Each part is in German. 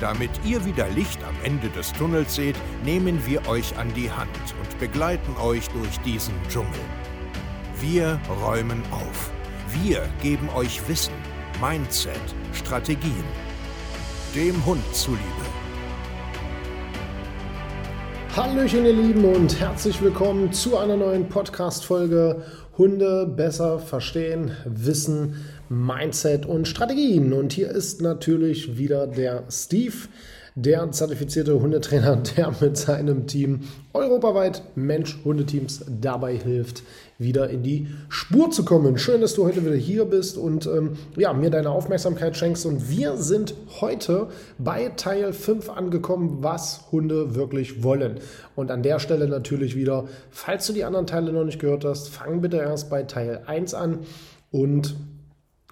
Damit ihr wieder Licht am Ende des Tunnels seht, nehmen wir euch an die Hand und begleiten euch durch diesen Dschungel. Wir räumen auf. Wir geben euch Wissen, Mindset, Strategien. Dem Hund zuliebe. Hallöchen ihr Lieben und herzlich willkommen zu einer neuen Podcast-Folge Hunde besser verstehen, wissen, Mindset und Strategien. Und hier ist natürlich wieder der Steve, der zertifizierte Hundetrainer, der mit seinem Team europaweit Mensch-Hundeteams dabei hilft, wieder in die Spur zu kommen. Schön, dass du heute wieder hier bist und ähm, ja, mir deine Aufmerksamkeit schenkst. Und wir sind heute bei Teil 5 angekommen, was Hunde wirklich wollen. Und an der Stelle natürlich wieder, falls du die anderen Teile noch nicht gehört hast, fang bitte erst bei Teil 1 an und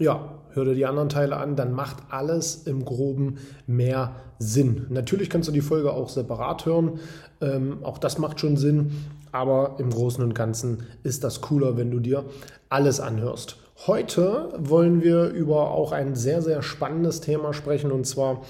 ja, hör dir die anderen Teile an, dann macht alles im Groben mehr Sinn. Natürlich kannst du die Folge auch separat hören, ähm, auch das macht schon Sinn, aber im Großen und Ganzen ist das cooler, wenn du dir alles anhörst. Heute wollen wir über auch ein sehr, sehr spannendes Thema sprechen und zwar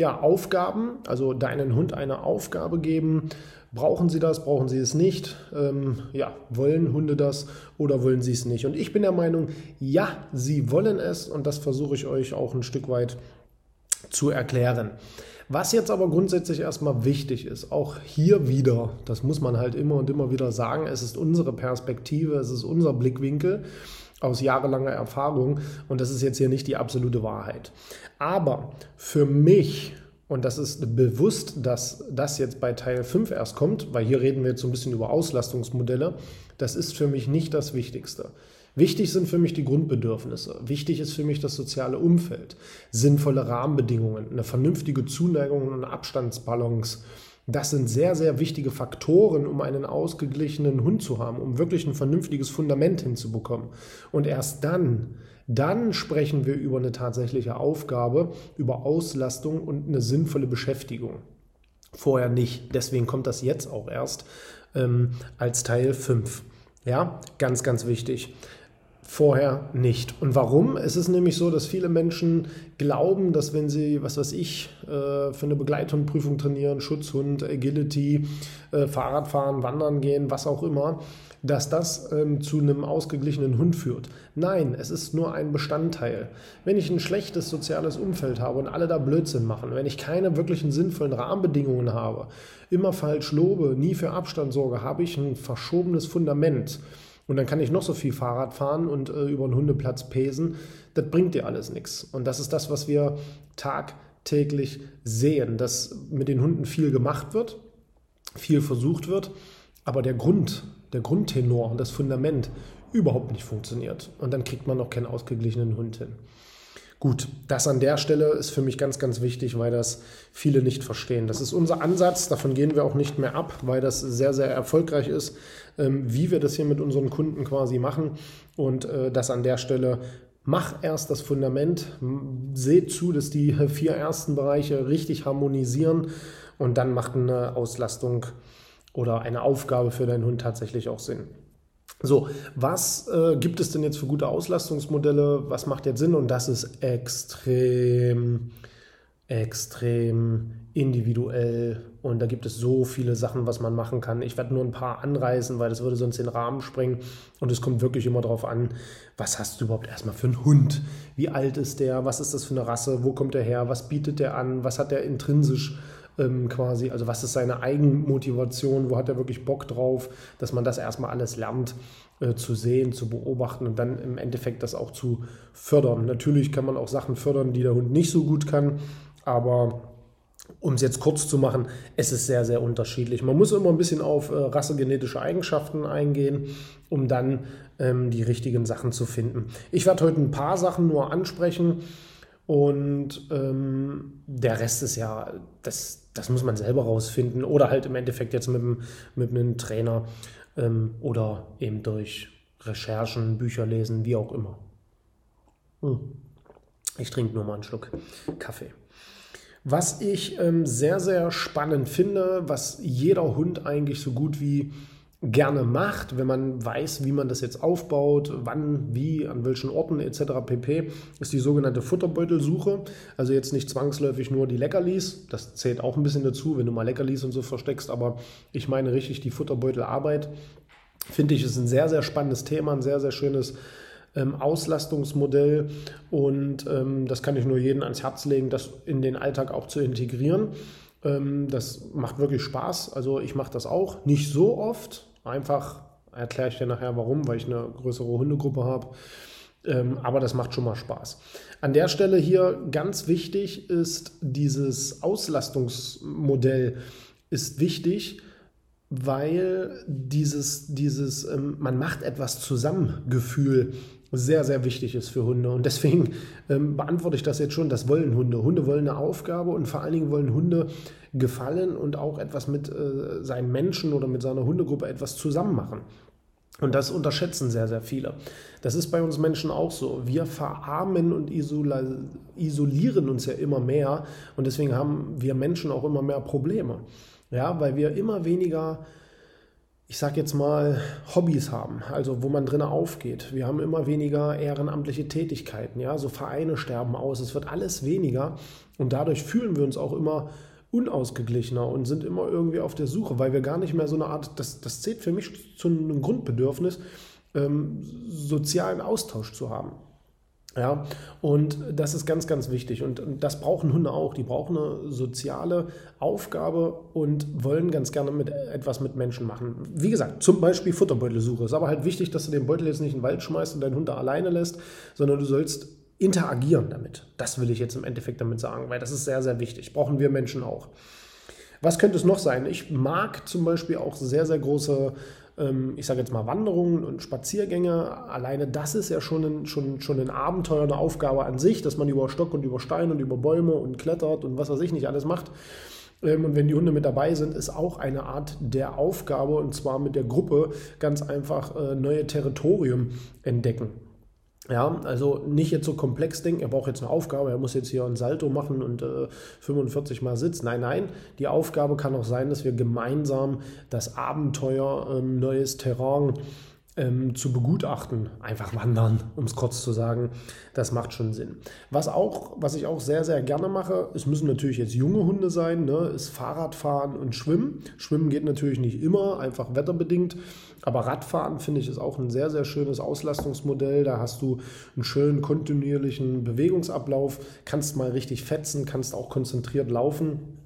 ja, Aufgaben, also deinen Hund eine Aufgabe geben, Brauchen sie das, brauchen sie es nicht? Ähm, ja, wollen Hunde das oder wollen sie es nicht? Und ich bin der Meinung, ja, sie wollen es und das versuche ich euch auch ein Stück weit zu erklären. Was jetzt aber grundsätzlich erstmal wichtig ist, auch hier wieder, das muss man halt immer und immer wieder sagen, es ist unsere Perspektive, es ist unser Blickwinkel aus jahrelanger Erfahrung und das ist jetzt hier nicht die absolute Wahrheit. Aber für mich und das ist bewusst, dass das jetzt bei Teil 5 erst kommt, weil hier reden wir jetzt so ein bisschen über Auslastungsmodelle. Das ist für mich nicht das Wichtigste. Wichtig sind für mich die Grundbedürfnisse. Wichtig ist für mich das soziale Umfeld, sinnvolle Rahmenbedingungen, eine vernünftige Zuneigung und eine Abstandsbalance. Das sind sehr, sehr wichtige Faktoren, um einen ausgeglichenen Hund zu haben, um wirklich ein vernünftiges Fundament hinzubekommen. Und erst dann dann sprechen wir über eine tatsächliche Aufgabe, über Auslastung und eine sinnvolle Beschäftigung. Vorher nicht. Deswegen kommt das jetzt auch erst ähm, als Teil 5. Ja, ganz, ganz wichtig. Vorher nicht. Und warum? Es ist nämlich so, dass viele Menschen glauben, dass wenn sie, was weiß ich, äh, für eine Begleithundprüfung trainieren, Schutzhund, Agility, äh, Fahrradfahren, Wandern gehen, was auch immer, dass das ähm, zu einem ausgeglichenen Hund führt. Nein, es ist nur ein Bestandteil. Wenn ich ein schlechtes soziales Umfeld habe und alle da Blödsinn machen, wenn ich keine wirklichen sinnvollen Rahmenbedingungen habe, immer falsch lobe, nie für Abstand sorge, habe ich ein verschobenes Fundament. Und dann kann ich noch so viel Fahrrad fahren und äh, über einen Hundeplatz pesen. Das bringt dir alles nichts. Und das ist das, was wir tagtäglich sehen, dass mit den Hunden viel gemacht wird, viel versucht wird, aber der Grund, der Grundtenor, das Fundament überhaupt nicht funktioniert. Und dann kriegt man noch keinen ausgeglichenen Hund hin. Gut, das an der Stelle ist für mich ganz, ganz wichtig, weil das viele nicht verstehen. Das ist unser Ansatz, davon gehen wir auch nicht mehr ab, weil das sehr, sehr erfolgreich ist, ähm, wie wir das hier mit unseren Kunden quasi machen. Und äh, das an der Stelle Mach erst das Fundament, seht zu, dass die vier ersten Bereiche richtig harmonisieren und dann macht eine Auslastung oder eine Aufgabe für deinen Hund tatsächlich auch Sinn. So, was äh, gibt es denn jetzt für gute Auslastungsmodelle? Was macht jetzt Sinn? Und das ist extrem, extrem individuell. Und da gibt es so viele Sachen, was man machen kann. Ich werde nur ein paar anreißen, weil das würde sonst den Rahmen sprengen. Und es kommt wirklich immer darauf an, was hast du überhaupt erstmal für einen Hund? Wie alt ist der? Was ist das für eine Rasse? Wo kommt der her? Was bietet der an? Was hat der intrinsisch? Ähm, quasi, also was ist seine Eigenmotivation, wo hat er wirklich Bock drauf, dass man das erstmal alles lernt äh, zu sehen, zu beobachten und dann im Endeffekt das auch zu fördern. Natürlich kann man auch Sachen fördern, die der Hund nicht so gut kann, aber um es jetzt kurz zu machen, es ist sehr, sehr unterschiedlich. Man muss immer ein bisschen auf äh, rassegenetische Eigenschaften eingehen, um dann ähm, die richtigen Sachen zu finden. Ich werde heute ein paar Sachen nur ansprechen und ähm, der Rest ist ja, das, das muss man selber rausfinden oder halt im Endeffekt jetzt mit, mit einem Trainer ähm, oder eben durch Recherchen, Bücher lesen, wie auch immer. Hm. Ich trinke nur mal einen Schluck Kaffee. Was ich ähm, sehr, sehr spannend finde, was jeder Hund eigentlich so gut wie gerne macht, wenn man weiß, wie man das jetzt aufbaut, wann, wie, an welchen Orten etc. pp, ist die sogenannte Futterbeutelsuche. Also jetzt nicht zwangsläufig nur die Leckerlis, das zählt auch ein bisschen dazu, wenn du mal Leckerlis und so versteckst, aber ich meine richtig die Futterbeutelarbeit. Finde ich, ist ein sehr, sehr spannendes Thema, ein sehr, sehr schönes ähm, Auslastungsmodell und ähm, das kann ich nur jedem ans Herz legen, das in den Alltag auch zu integrieren. Ähm, das macht wirklich Spaß. Also ich mache das auch, nicht so oft, Einfach erkläre ich dir nachher warum, weil ich eine größere Hundegruppe habe. Ähm, aber das macht schon mal Spaß. An der Stelle hier ganz wichtig ist dieses Auslastungsmodell ist wichtig, weil dieses, dieses ähm, man macht etwas zusammen Gefühl sehr, sehr wichtig ist für Hunde. Und deswegen ähm, beantworte ich das jetzt schon. Das wollen Hunde. Hunde wollen eine Aufgabe und vor allen Dingen wollen Hunde gefallen und auch etwas mit äh, seinen Menschen oder mit seiner Hundegruppe etwas zusammen machen. Und das unterschätzen sehr, sehr viele. Das ist bei uns Menschen auch so. Wir verarmen und isolieren uns ja immer mehr und deswegen haben wir Menschen auch immer mehr Probleme. Ja, weil wir immer weniger ich sage jetzt mal, Hobbys haben, also wo man drin aufgeht. Wir haben immer weniger ehrenamtliche Tätigkeiten, ja, so Vereine sterben aus, es wird alles weniger und dadurch fühlen wir uns auch immer unausgeglichener und sind immer irgendwie auf der Suche, weil wir gar nicht mehr so eine Art, das, das zählt für mich zu einem Grundbedürfnis, ähm, sozialen Austausch zu haben. Ja, und das ist ganz, ganz wichtig. Und das brauchen Hunde auch. Die brauchen eine soziale Aufgabe und wollen ganz gerne mit etwas mit Menschen machen. Wie gesagt, zum Beispiel Futterbeutelsuche. Ist aber halt wichtig, dass du den Beutel jetzt nicht in den Wald schmeißt und deinen Hund da alleine lässt, sondern du sollst interagieren damit. Das will ich jetzt im Endeffekt damit sagen, weil das ist sehr, sehr wichtig. Brauchen wir Menschen auch. Was könnte es noch sein? Ich mag zum Beispiel auch sehr, sehr große ähm, ich sage jetzt mal Wanderungen und Spaziergänge, alleine das ist ja schon ein, schon, schon ein Abenteuer, eine Aufgabe an sich, dass man über Stock und über Stein und über Bäume und klettert und was weiß ich nicht alles macht. Ähm, und wenn die Hunde mit dabei sind, ist auch eine Art der Aufgabe und zwar mit der Gruppe ganz einfach äh, neue Territorium entdecken. Ja, also nicht jetzt so komplex denken, er braucht jetzt eine Aufgabe, er muss jetzt hier ein Salto machen und äh, 45 Mal sitzen. Nein, nein, die Aufgabe kann auch sein, dass wir gemeinsam das Abenteuer, ähm, neues Terrain ähm, zu begutachten. Einfach wandern, um es kurz zu sagen. Das macht schon Sinn. Was, auch, was ich auch sehr, sehr gerne mache, es müssen natürlich jetzt junge Hunde sein, ne, ist Fahrradfahren und Schwimmen. Schwimmen geht natürlich nicht immer, einfach wetterbedingt. Aber Radfahren finde ich ist auch ein sehr, sehr schönes Auslastungsmodell. Da hast du einen schönen kontinuierlichen Bewegungsablauf, kannst mal richtig fetzen, kannst auch konzentriert laufen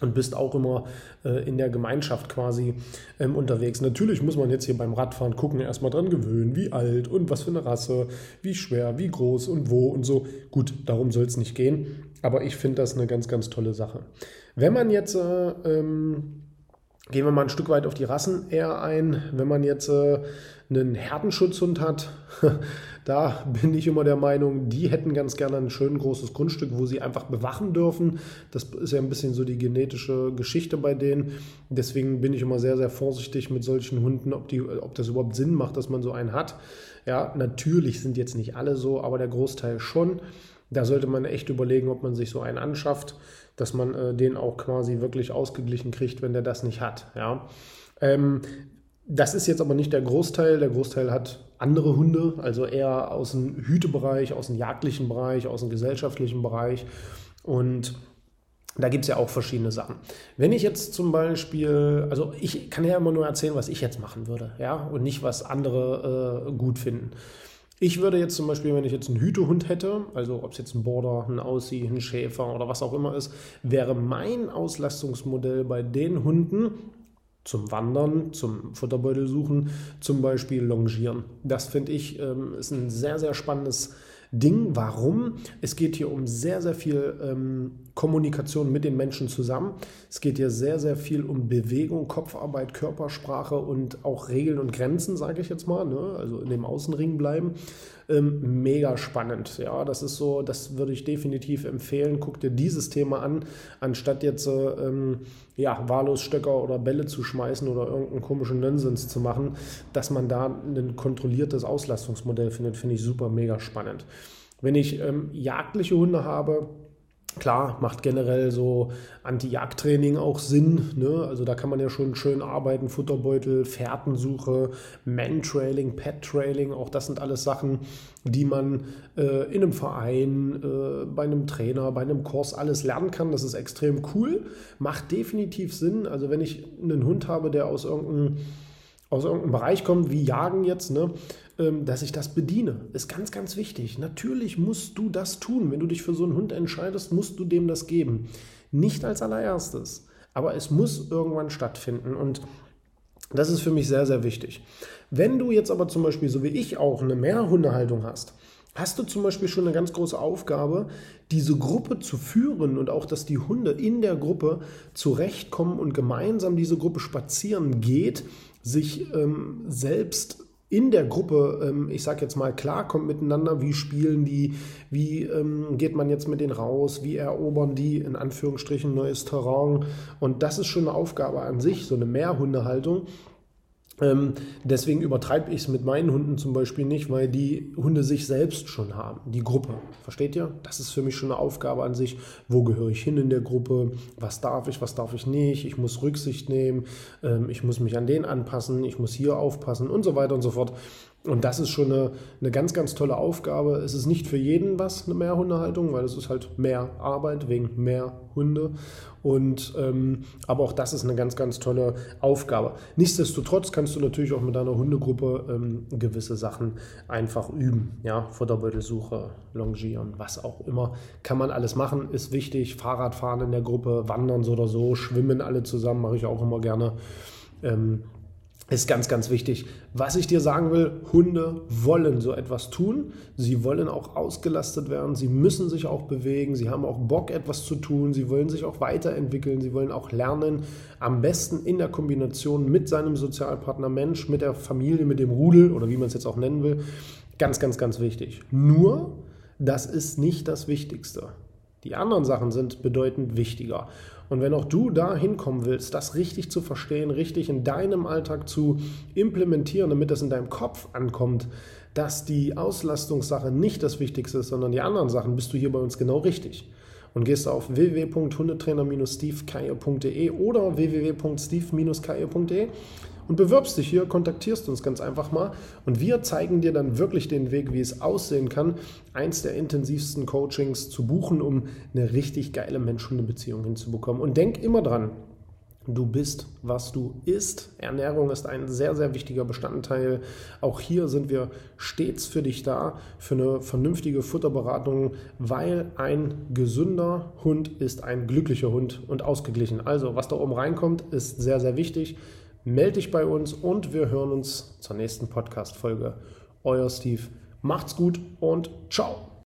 und bist auch immer äh, in der Gemeinschaft quasi ähm, unterwegs. Natürlich muss man jetzt hier beim Radfahren gucken, erstmal dran gewöhnen, wie alt und was für eine Rasse, wie schwer, wie groß und wo und so. Gut, darum soll es nicht gehen, aber ich finde das eine ganz, ganz tolle Sache. Wenn man jetzt äh, ähm, Gehen wir mal ein Stück weit auf die Rassen eher ein. Wenn man jetzt äh, einen Herdenschutzhund hat, da bin ich immer der Meinung, die hätten ganz gerne ein schön großes Grundstück, wo sie einfach bewachen dürfen. Das ist ja ein bisschen so die genetische Geschichte bei denen. Deswegen bin ich immer sehr, sehr vorsichtig mit solchen Hunden, ob, die, ob das überhaupt Sinn macht, dass man so einen hat. Ja, natürlich sind jetzt nicht alle so, aber der Großteil schon. Da sollte man echt überlegen, ob man sich so einen anschafft dass man äh, den auch quasi wirklich ausgeglichen kriegt, wenn der das nicht hat. Ja. Ähm, das ist jetzt aber nicht der Großteil. Der Großteil hat andere Hunde, also eher aus dem Hütebereich, aus dem jagdlichen Bereich, aus dem gesellschaftlichen Bereich. Und da gibt es ja auch verschiedene Sachen. Wenn ich jetzt zum Beispiel, also ich kann ja immer nur erzählen, was ich jetzt machen würde, ja, und nicht, was andere äh, gut finden. Ich würde jetzt zum Beispiel, wenn ich jetzt einen Hütehund hätte, also ob es jetzt ein Border, ein Aussie, ein Schäfer oder was auch immer ist, wäre mein Auslastungsmodell bei den Hunden zum Wandern, zum Futterbeutel suchen, zum Beispiel Longieren. Das finde ich ähm, ist ein sehr, sehr spannendes Ding. Warum? Es geht hier um sehr, sehr viel ähm, Kommunikation mit den Menschen zusammen. Es geht hier sehr, sehr viel um Bewegung, Kopfarbeit, Körpersprache und auch Regeln und Grenzen, sage ich jetzt mal. Ne? Also in dem Außenring bleiben. Ähm, mega spannend. Ja, das ist so, das würde ich definitiv empfehlen. Guck dir dieses Thema an, anstatt jetzt ähm, ja, wahllos Stöcker oder Bälle zu schmeißen oder irgendeinen komischen Nonsens zu machen, dass man da ein kontrolliertes Auslastungsmodell findet, finde ich super mega spannend. Wenn ich ähm, jagdliche Hunde habe, Klar, macht generell so Anti-Jagd-Training auch Sinn. Ne? Also da kann man ja schon schön arbeiten. Futterbeutel, Fährtensuche, Man-Trailing, Pet-Trailing, auch das sind alles Sachen, die man äh, in einem Verein, äh, bei einem Trainer, bei einem Kurs alles lernen kann. Das ist extrem cool. Macht definitiv Sinn. Also wenn ich einen Hund habe, der aus irgendeinem aus irgendeinem Bereich kommt, wie Jagen jetzt, ne, dass ich das bediene. Ist ganz, ganz wichtig. Natürlich musst du das tun. Wenn du dich für so einen Hund entscheidest, musst du dem das geben. Nicht als allererstes, aber es muss irgendwann stattfinden. Und das ist für mich sehr, sehr wichtig. Wenn du jetzt aber zum Beispiel, so wie ich auch, eine Mehrhundehaltung hast, hast du zum Beispiel schon eine ganz große Aufgabe, diese Gruppe zu führen und auch, dass die Hunde in der Gruppe zurechtkommen und gemeinsam diese Gruppe spazieren geht sich ähm, selbst in der Gruppe, ähm, ich sage jetzt mal, klarkommt miteinander, wie spielen die, wie ähm, geht man jetzt mit denen raus, wie erobern die in Anführungsstrichen neues Terrain. Und das ist schon eine Aufgabe an sich, so eine Mehrhundehaltung. Ähm, deswegen übertreibe ich es mit meinen Hunden zum Beispiel nicht, weil die Hunde sich selbst schon haben, die Gruppe. Versteht ihr? Das ist für mich schon eine Aufgabe an sich. Wo gehöre ich hin in der Gruppe? Was darf ich, was darf ich nicht? Ich muss Rücksicht nehmen, ähm, ich muss mich an den anpassen, ich muss hier aufpassen und so weiter und so fort. Und das ist schon eine, eine ganz, ganz tolle Aufgabe. Es ist nicht für jeden was, eine Mehrhundehaltung, weil es ist halt mehr Arbeit wegen mehr Hunde. Und, ähm, aber auch das ist eine ganz, ganz tolle Aufgabe. Nichtsdestotrotz kannst du natürlich auch mit deiner Hundegruppe ähm, gewisse Sachen einfach üben. Ja, Futterbeutelsuche, Longieren, was auch immer. Kann man alles machen, ist wichtig. Fahrradfahren in der Gruppe, wandern so oder so, schwimmen alle zusammen, mache ich auch immer gerne. Ähm, ist ganz, ganz wichtig. Was ich dir sagen will, Hunde wollen so etwas tun. Sie wollen auch ausgelastet werden. Sie müssen sich auch bewegen. Sie haben auch Bock, etwas zu tun. Sie wollen sich auch weiterentwickeln. Sie wollen auch lernen. Am besten in der Kombination mit seinem Sozialpartner Mensch, mit der Familie, mit dem Rudel oder wie man es jetzt auch nennen will. Ganz, ganz, ganz wichtig. Nur, das ist nicht das Wichtigste. Die anderen Sachen sind bedeutend wichtiger. Und wenn auch du da hinkommen willst, das richtig zu verstehen, richtig in deinem Alltag zu implementieren, damit das in deinem Kopf ankommt, dass die Auslastungssache nicht das Wichtigste ist, sondern die anderen Sachen, bist du hier bei uns genau richtig. Und gehst auf www.hundetrainer-steve-keier.de oder www.steve-keier.de und bewirbst dich hier, kontaktierst uns ganz einfach mal und wir zeigen dir dann wirklich den Weg, wie es aussehen kann, eins der intensivsten Coachings zu buchen, um eine richtig geile Mensch-Hunde-Beziehung hinzubekommen. Und denk immer dran, Du bist, was du isst. Ernährung ist ein sehr, sehr wichtiger Bestandteil. Auch hier sind wir stets für dich da, für eine vernünftige Futterberatung, weil ein gesünder Hund ist ein glücklicher Hund und ausgeglichen. Also, was da oben reinkommt, ist sehr, sehr wichtig melde dich bei uns und wir hören uns zur nächsten Podcast-Folge. Euer Steve. Macht's gut und ciao.